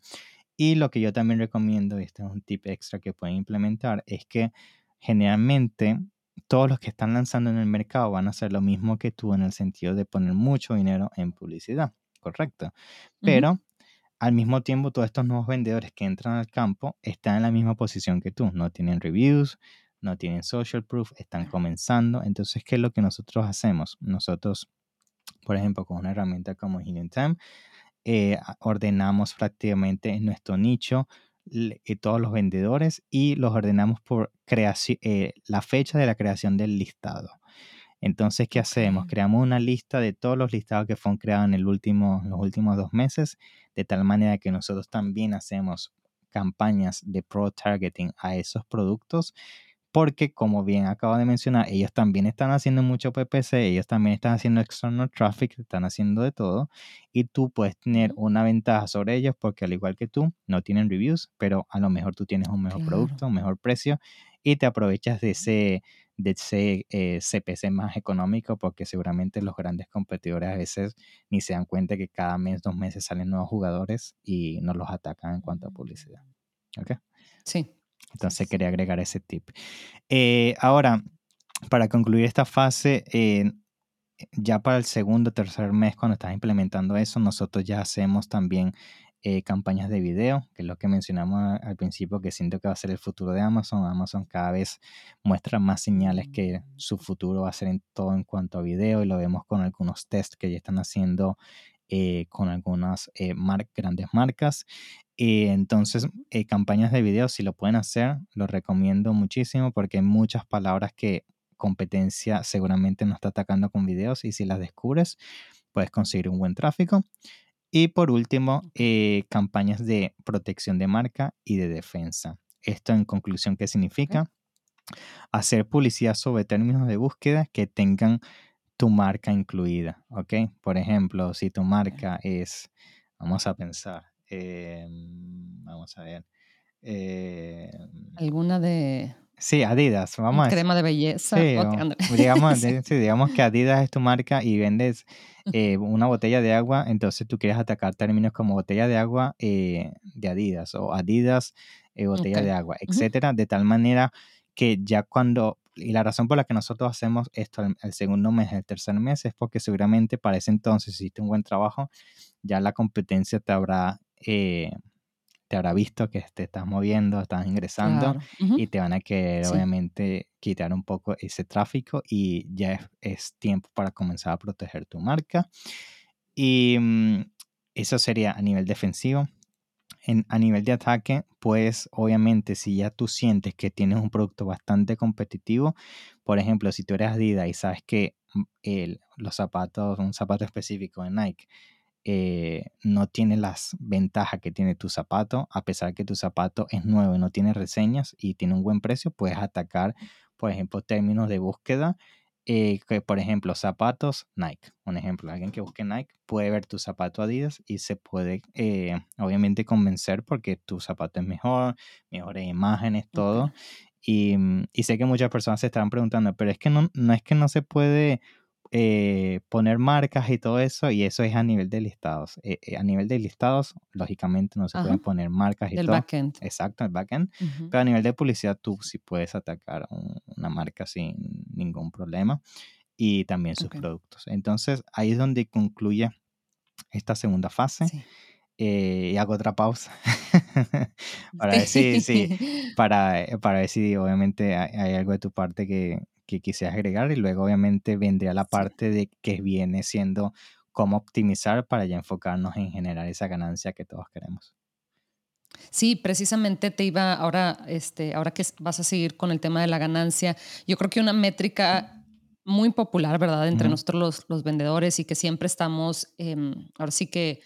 Y lo que yo también recomiendo, y este es un tip extra que pueden implementar, es que generalmente todos los que están lanzando en el mercado van a hacer lo mismo que tú en el sentido de poner mucho dinero en publicidad, correcto. Pero al mismo tiempo, todos estos nuevos vendedores que entran al campo están en la misma posición que tú, no tienen reviews, no tienen social proof, están comenzando. Entonces, ¿qué es lo que nosotros hacemos? Nosotros, por ejemplo, con una herramienta como Helium Time, eh, ordenamos prácticamente en nuestro nicho eh, todos los vendedores y los ordenamos por creación, eh, la fecha de la creación del listado. Entonces, ¿qué hacemos? Creamos una lista de todos los listados que fueron creados en el último, los últimos dos meses, de tal manera que nosotros también hacemos campañas de pro targeting a esos productos porque como bien acabo de mencionar, ellos también están haciendo mucho PPC, ellos también están haciendo external traffic, están haciendo de todo y tú puedes tener una ventaja sobre ellos porque al igual que tú, no tienen reviews, pero a lo mejor tú tienes un mejor producto, un mejor precio y te aprovechas de ese, de ese CPC eh, más económico porque seguramente los grandes competidores a veces ni se dan cuenta que cada mes, dos meses salen nuevos jugadores y no los atacan en cuanto a publicidad. ¿Ok? Sí, entonces quería agregar ese tip. Eh, ahora, para concluir esta fase, eh, ya para el segundo o tercer mes, cuando estás implementando eso, nosotros ya hacemos también eh, campañas de video, que es lo que mencionamos al principio, que siento que va a ser el futuro de Amazon. Amazon cada vez muestra más señales que su futuro va a ser en todo en cuanto a video y lo vemos con algunos tests que ya están haciendo con algunas grandes marcas. Y entonces, eh, campañas de video, si lo pueden hacer, lo recomiendo muchísimo porque hay muchas palabras que competencia seguramente no está atacando con videos y si las descubres, puedes conseguir un buen tráfico. Y por último, eh, campañas de protección de marca y de defensa. Esto en conclusión, ¿qué significa? Hacer publicidad sobre términos de búsqueda que tengan tu marca incluida, ¿ok? Por ejemplo, si tu marca es, vamos a pensar, Em, vamos a ver. Em, ¿Alguna de...? Sí, Adidas, vamos a Crema de belleza. Sí, digamos, [laughs] digamos que Adidas es tu marca y vendes eh, una botella de agua, entonces tú quieres atacar términos como botella de agua eh, de Adidas o Adidas eh, botella de agua, etcétera, de tal manera que ya cuando y la razón por la que nosotros hacemos esto el, segundo mes, el tercer mes, es porque seguramente para ese entonces hiciste un buen trabajo, ya la competencia te habrá eh, te habrá visto que te estás moviendo, estás ingresando y te van a querer obviamente quitar un poco ese tráfico y ya es, tiempo para comenzar a proteger tu marca. Y mm, eso sería a nivel defensivo. En, a nivel de ataque, pues obviamente si ya tú sientes que tienes un producto bastante competitivo, por ejemplo, si tú eres Adidas y sabes que mm, el, los zapatos, un zapato específico de Nike, eh, no tiene las ventajas que tiene tu zapato, a pesar que tu zapato es nuevo y no tiene reseñas y tiene un buen precio, puedes atacar, por ejemplo, términos de búsqueda eh, que por ejemplo zapatos Nike, un ejemplo, alguien que busque Nike puede ver tu zapato Adidas y se puede eh, obviamente convencer porque tu zapato es mejor, mejores imágenes, todo. Y, mm, y, sé que muchas personas se están preguntando, pero es que no, no es que no se puede eh, poner marcas y todo eso, y eso es a nivel de listados. Eh, eh, a nivel de listados, lógicamente no se pueden poner marcas y el todo. backend. Exacto, el backend. Pero a nivel de publicidad, tú sí puedes atacar una marca sin ningún problema y también sus productos. Entonces, ahí es donde concluye esta segunda fase. y hago otra pausa [laughs] para sí, [laughs] para, para ver si obviamente hay, algo de tu parte que, que quisieras agregar y luego obviamente vendría la parte de que viene siendo cómo optimizar para ya enfocarnos en generar esa ganancia que todos queremos. Sí, precisamente te iba ahora, este, ahora que vas a seguir con el tema de la ganancia, yo creo que una métrica muy popular, ¿verdad? Entre nosotros los, los, vendedores y que siempre estamos, em, ahora sí que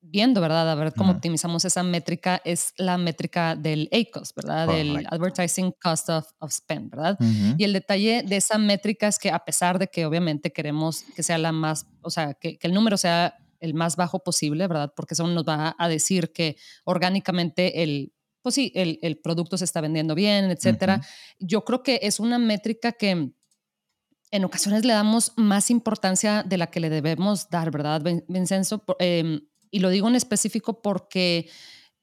viendo, ¿verdad? A ver cómo optimizamos esa métrica, es la métrica del ACOS, ¿verdad? Del Advertising Cost of, Spend, ¿verdad? Y el detalle de esa métrica es que a pesar de que obviamente queremos que sea la más, o sea, que, el número sea el más bajo posible, ¿verdad? Porque eso nos va a decir que orgánicamente el, pues sí, el, el producto se está vendiendo bien, etcétera. Yo creo que es una métrica que en ocasiones le damos más importancia de la que le debemos dar, ¿verdad, Vincenzo? Eh, y lo digo en específico porque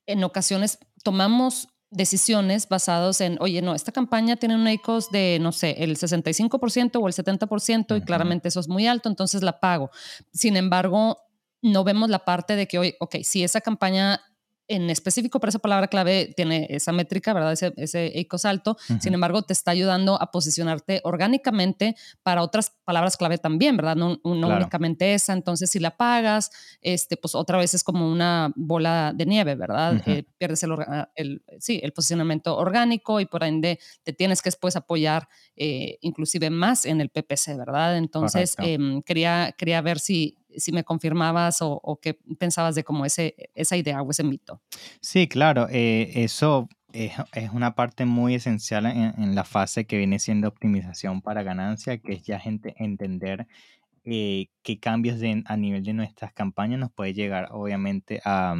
en ocasiones tomamos decisiones basadas en, oye, no, esta campaña tiene un ACOS de, no sé, el 65% o el 70% y claramente eso es muy alto, entonces la pago. Sin embargo, no vemos la parte de que, oye, ok, si esa campaña en específico para esa palabra clave tiene esa métrica, ¿verdad? Ese, ese ECOS alto. Sin embargo, te está ayudando a posicionarte orgánicamente para otras palabras clave también, ¿verdad? No, únicamente esa. Entonces, si la pagas, este, pues otra vez es como una bola de nieve, ¿verdad? Eh, pierdes el, el, sí, el posicionamiento orgánico y por ende te tienes que después apoyar eh, inclusive más en el PPC, ¿verdad? Entonces, em, quería, quería ver si, si me confirmabas o, qué pensabas de como ese, esa idea o ese mito. Sí, claro, eh, eso es, una parte muy esencial en, la fase que viene siendo optimización para ganancia, que es ya gente entender eh, qué cambios a nivel de nuestras campañas nos puede llegar, obviamente, a,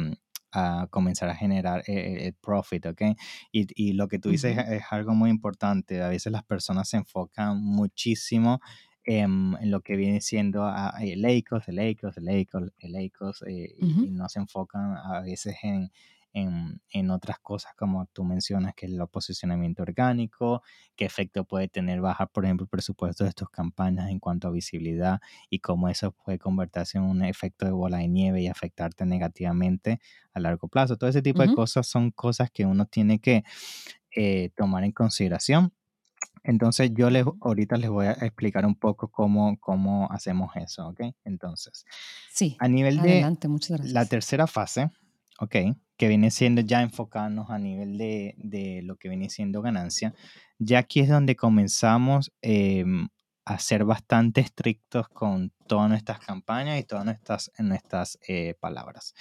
comenzar a generar eh, el, profit, ¿ok? Y, lo que tú dices es, algo muy importante. A veces las personas se enfocan muchísimo en, lo que viene siendo el EICOS, el EICOS, el EICOS, el EICOS, y, no se enfocan a veces en, en, en, otras cosas como tú mencionas, que es el posicionamiento orgánico, qué efecto puede tener bajar, por ejemplo, el presupuesto de estas campañas en cuanto a visibilidad y cómo eso puede convertirse en un efecto de bola de nieve y afectarte negativamente a largo plazo. Todo ese tipo de cosas son cosas que uno tiene que eh, tomar en consideración entonces yo les, ahorita les voy a explicar un poco cómo, cómo hacemos eso, ¿ok? Entonces, sí, a nivel adelante, de la tercera fase, ¿ok? Que viene siendo ya enfocarnos a nivel de, de lo que viene siendo ganancia, ya aquí es donde comenzamos em, a ser bastante estrictos con todas nuestras campañas y todas nuestras, nuestras eh, palabras.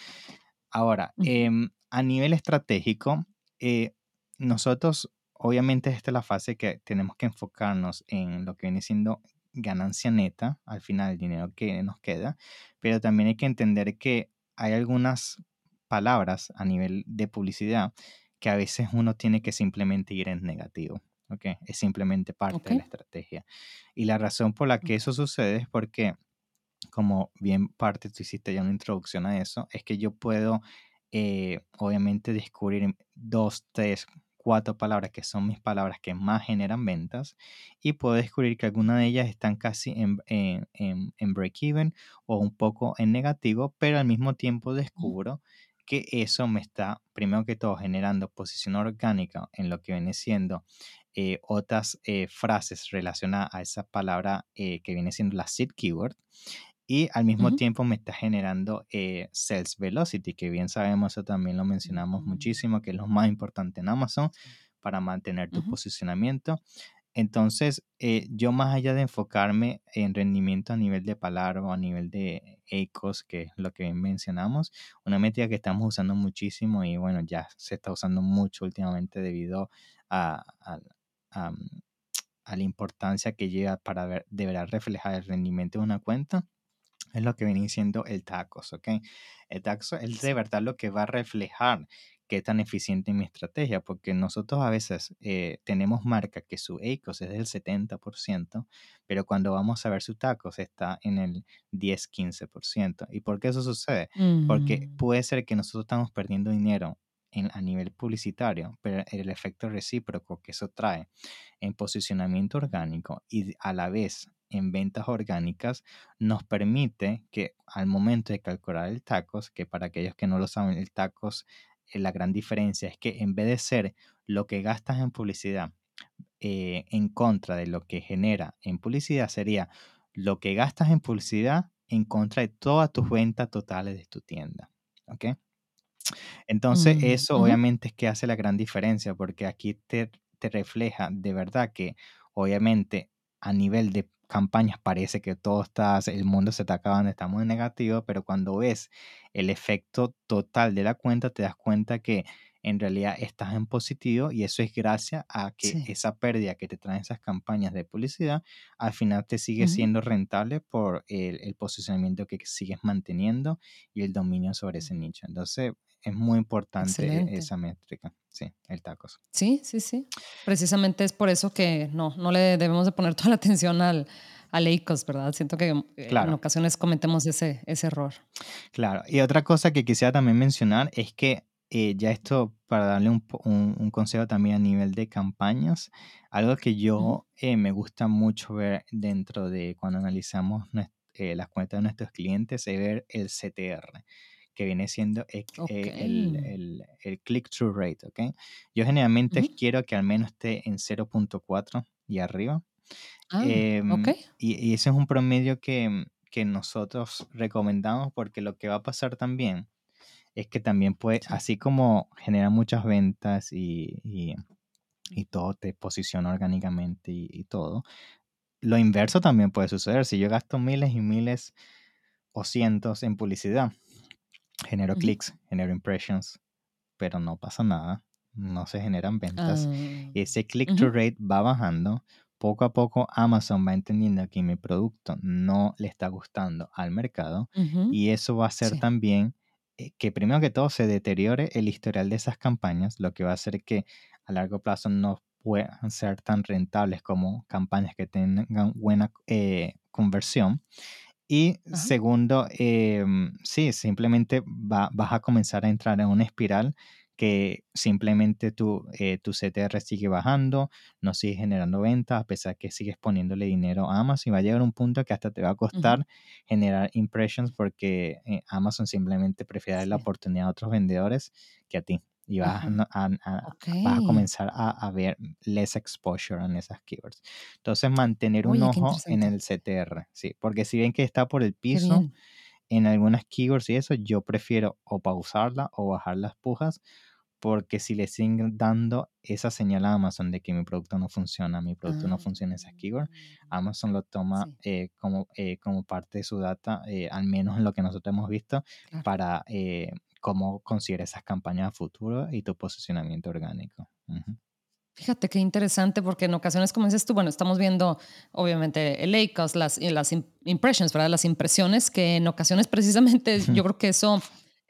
Ahora, em, a nivel estratégico, eh, nosotros obviamente esta es la fase que tenemos que enfocarnos en lo que viene siendo ganancia neta, al final el dinero que nos queda, pero también hay que entender que hay algunas palabras a nivel de publicidad que a veces uno tiene que simplemente ir en negativo. ¿okay? Es simplemente parte de la estrategia. Y la razón por la que eso sucede es porque, como bien parte tú hiciste ya una introducción a eso, es que yo puedo eh, obviamente descubrir dos, tres, cuatro palabras que son mis palabras que más generan ventas y puedo descubrir que algunas de ellas están casi en, en, break-even o un poco en negativo, pero al mismo tiempo descubro que eso me está, primero que todo, generando posición orgánica en lo que viene siendo eh, otras eh, frases relacionadas a esa palabra eh, que viene siendo la seed keyword y al mismo tiempo me está generando eh, sales velocity, que bien sabemos, eso también lo mencionamos mm. muchísimo, que es lo más importante en Amazon para mantener tu posicionamiento. Entonces, eh, yo más allá de enfocarme en rendimiento a nivel de palabra o a nivel de ECOS, que es lo que mencionamos, una métrica que estamos usando muchísimo y bueno, ya se está usando mucho últimamente debido a, mm, a la importancia que lleva para ver, deberá reflejar el rendimiento de una cuenta, es lo que viene siendo el TACOS, ¿ok? El TACOS es de verdad lo que va a reflejar qué tan eficiente es mi estrategia, porque nosotros a veces eh, tenemos marca que su ACOS es del 70%, pero cuando vamos a ver su TACOS está en el 10-15%. ¿Y por qué eso sucede? Porque mm. puede ser que nosotros estamos perdiendo dinero en, a nivel publicitario, pero el efecto recíproco que eso trae en posicionamiento orgánico y a la vez en ventas orgánicas nos permite que al momento de calcular el tacos, que para aquellos que no lo saben, el tacos, eh, la gran diferencia es que en vez de ser lo que gastas en publicidad eh, en contra de lo que genera en publicidad, sería lo que gastas en publicidad en contra de todas tus ventas totales de tu tienda. ¿Ok? Entonces, mm, eso obviamente es que hace la gran diferencia, porque aquí te, te refleja de verdad que obviamente a nivel de campañas parece que todo está, el mundo se está acabando, está muy negativo, pero cuando ves el efecto total de la cuenta, te das cuenta que en realidad estás en positivo y eso es gracias a que esa pérdida que te traen esas campañas de publicidad, al final te sigue siendo rentable por el, posicionamiento que sigues manteniendo y el dominio sobre ese nicho. Entonces, es muy importante esa métrica, sí, el tacos. Sí, sí, sí. Precisamente es por eso que no, no le debemos de poner toda la atención al, al EICOS, ¿verdad? Siento que eh, en ocasiones cometemos ese, ese error. Claro, y otra cosa que quisiera también mencionar es que eh, ya esto para darle un, un, consejo también a nivel de campañas, algo que yo eh, me gusta mucho ver dentro de cuando analizamos las cuentas de nuestros clientes es ver el CTR que viene siendo eh, el, el, click-through rate, ¿ok? Yo generalmente quiero que al menos esté en 0.4 y arriba. Ah, em, y, y, ese es un promedio que, que, nosotros recomendamos porque lo que va a pasar también es que también puede, así como genera muchas ventas y, y, y todo te posiciona orgánicamente y, todo, lo inverso también puede suceder. Si yo gasto miles y miles o cientos en publicidad genero clics, genero impressions, pero no pasa nada, no se generan ventas. Ah, Ese click-through rate va bajando. Poco a poco Amazon va entendiendo que mi producto no le está gustando al mercado y eso va a hacer también que primero que todo se deteriore el historial de esas campañas, lo que va a hacer que a largo plazo no puedan ser tan rentables como campañas que tengan buena eh, conversión. Y segundo, em, sí, simplemente vas a comenzar a entrar en una espiral que simplemente tu, eh, tu CTR sigue bajando, no sigue generando ventas, a pesar que sigues poniéndole dinero a Amazon y va a llegar un punto que hasta te va a costar generar impressions porque eh, Amazon simplemente prefiere dar la oportunidad a otros vendedores que a ti y vas, a, a, comenzar a, ver less exposure en esas keywords. Entonces, mantener un ojo en el CTR, sí, porque si bien que está por el piso en algunas keywords y eso, yo prefiero o pausarla o bajar las pujas, porque si le siguen dando esa señal a Amazon de que mi producto no funciona, mi producto no funciona en esas keywords, ah, Amazon lo toma eh, como, eh, como parte de su data, eh, al menos en [laughs] lo que nosotros hemos visto, para cómo considera esas campañas a futuro y tu posicionamiento orgánico. Fíjate qué interesante, porque en ocasiones, como dices tú, bueno, estamos viendo obviamente el ACOS, las, las impressions, ¿verdad? Las impresiones, que en ocasiones precisamente yo [laughs] creo que eso,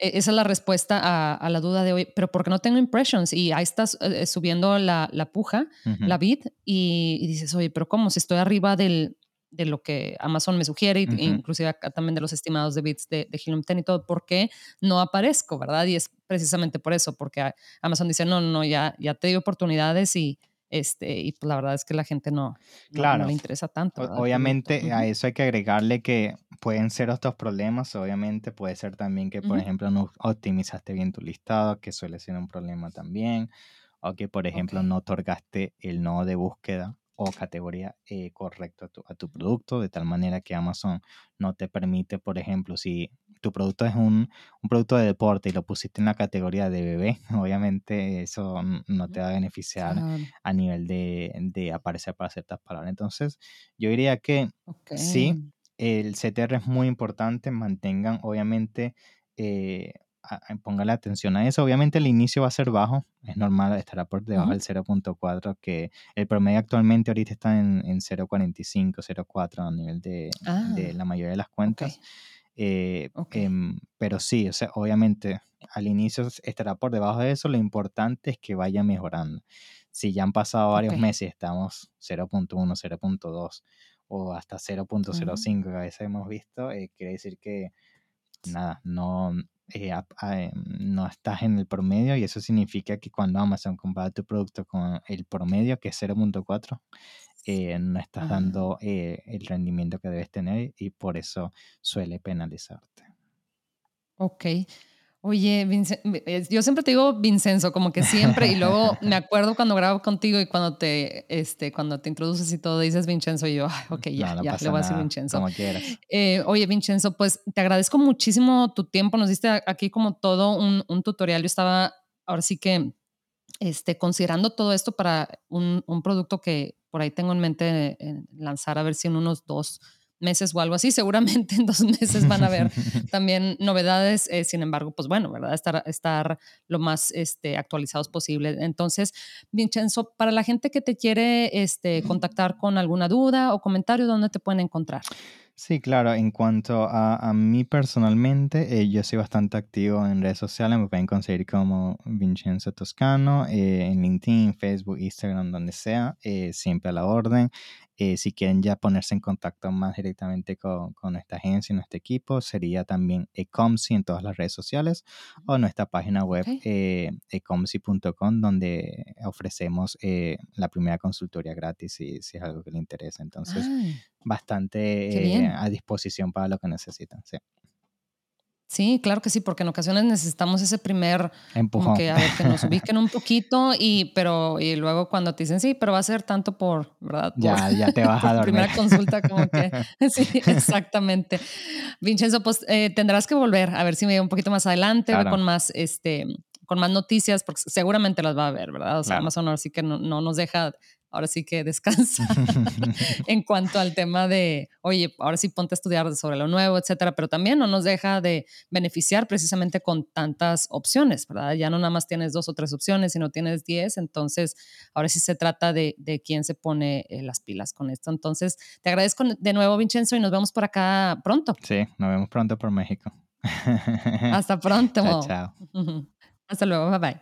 esa es la respuesta a, la duda de hoy, pero ¿por qué no tengo impressions? Y ahí estás eh, subiendo la, la puja, la bid, y, y, dices, oye, pero ¿cómo? Si estoy arriba del, de lo que Amazon me sugiere, inclusive acá también de los estimados de bits de, de Helium 10 y todo, ¿por qué no aparezco, verdad? Y es precisamente por eso, porque Amazon dice, no, no, ya, ya te di oportunidades y, este, y pues la verdad es que la gente no, claro. no, le interesa tanto. Obviamente a eso hay que agregarle que pueden ser otros problemas, obviamente puede ser también que, por ejemplo, no optimizaste bien tu listado, que suele ser un problema también, o que, por ejemplo, no otorgaste el nodo de búsqueda o categoría eh, correcto a tu, producto, de tal manera que Amazon no te permite, por ejemplo, si tu producto es un, producto de deporte y lo pusiste en la categoría de bebé, [laughs] obviamente eso no te va a beneficiar a nivel de, aparecer para ciertas palabras. Entonces, yo diría que sí, el CTR es muy importante, mantengan obviamente eh, póngale atención a eso. Obviamente el inicio va a ser bajo, es normal, estará por debajo del 0.4, que el promedio actualmente ahorita está en, 0.45, 0.4 a nivel de, ah, la mayoría de las cuentas. Eh, em, pero sí, o sea, obviamente al inicio estará por debajo de eso, lo importante es que vaya mejorando. Si ya han pasado varios meses, estamos 0.1, 0.2 o hasta 0.05 que a veces hemos visto, eh, quiere decir que nada, no, eh, em, no estás en el promedio y eso significa que cuando Amazon compara tu producto con el promedio, que es 0.4, eh, no estás dando eh, el rendimiento que debes tener y por eso suele penalizarte. Ok. Oye, yo siempre te digo Vincenzo, como que siempre, y luego me [laughs] acuerdo cuando grabo contigo y cuando te, este, cuando te introduces y todo, dices Vincenzo, y yo, ok, ya, ya, le voy a decir Vincenzo. Como quieras. Eh, oye, Vincenzo, pues te agradezco muchísimo tu tiempo, nos diste aquí como todo un, un tutorial, yo estaba, ahora sí que, este, considerando todo esto para un, un producto que por ahí tengo en mente lanzar, a ver si en unos dos meses o algo así. Seguramente [laughs] en dos meses van a haber [laughs] también novedades. Eh, sin embargo, pues bueno, ¿verdad? Estar, estar lo más este, actualizados posible. Entonces, Vincenzo, para la gente que te quiere este, contactar con alguna duda o comentario, ¿dónde te pueden encontrar? Sí, claro. En cuanto a, mí personalmente, eh, yo soy bastante activo en redes sociales. Me pueden conseguir como Vincenzo Toscano, eh, en LinkedIn, Facebook, Instagram, donde sea, siempre a la orden. Eh, si quieren ya ponerse en contacto más directamente con, con esta agencia y nuestro equipo, sería también ecomsi en todas las redes sociales o nuestra página web eh, ecomsi.com donde ofrecemos eh, la primera consultoría gratis si, si, es algo que le interesa. Entonces, bastante a disposición para lo que necesitan. Sí. Sí, claro que sí, porque en ocasiones necesitamos ese primer empujón. que, a ver, que nos ubiquen un poquito y, pero, y luego cuando te dicen, sí, pero va a ser tanto por, ¿verdad? ya, ya te vas a [laughs] dormir. Primera consulta, como que, [laughs] [laughs] sí, exactamente. Vincenzo, pues eh, tendrás que volver a ver si me un poquito más adelante, con más, este, con más noticias, porque seguramente las va a ver, ¿verdad? O sea, Amazon ahora sí que no, no nos deja ahora sí que descansa [laughs] [laughs] en cuanto al tema de, oye, ahora sí ponte a estudiar sobre lo nuevo, etcétera, pero también no nos deja de beneficiar precisamente con tantas opciones, ¿verdad? Ya no nada más tienes dos o tres opciones, sino tienes diez, entonces ahora sí se trata de, de quién se pone eh, las pilas con esto. Entonces, te agradezco de nuevo, Vincenzo, y nos vemos por acá pronto. Sí, nos vemos pronto por México. Hasta pronto. [laughs] chao. Hasta luego, bye bye.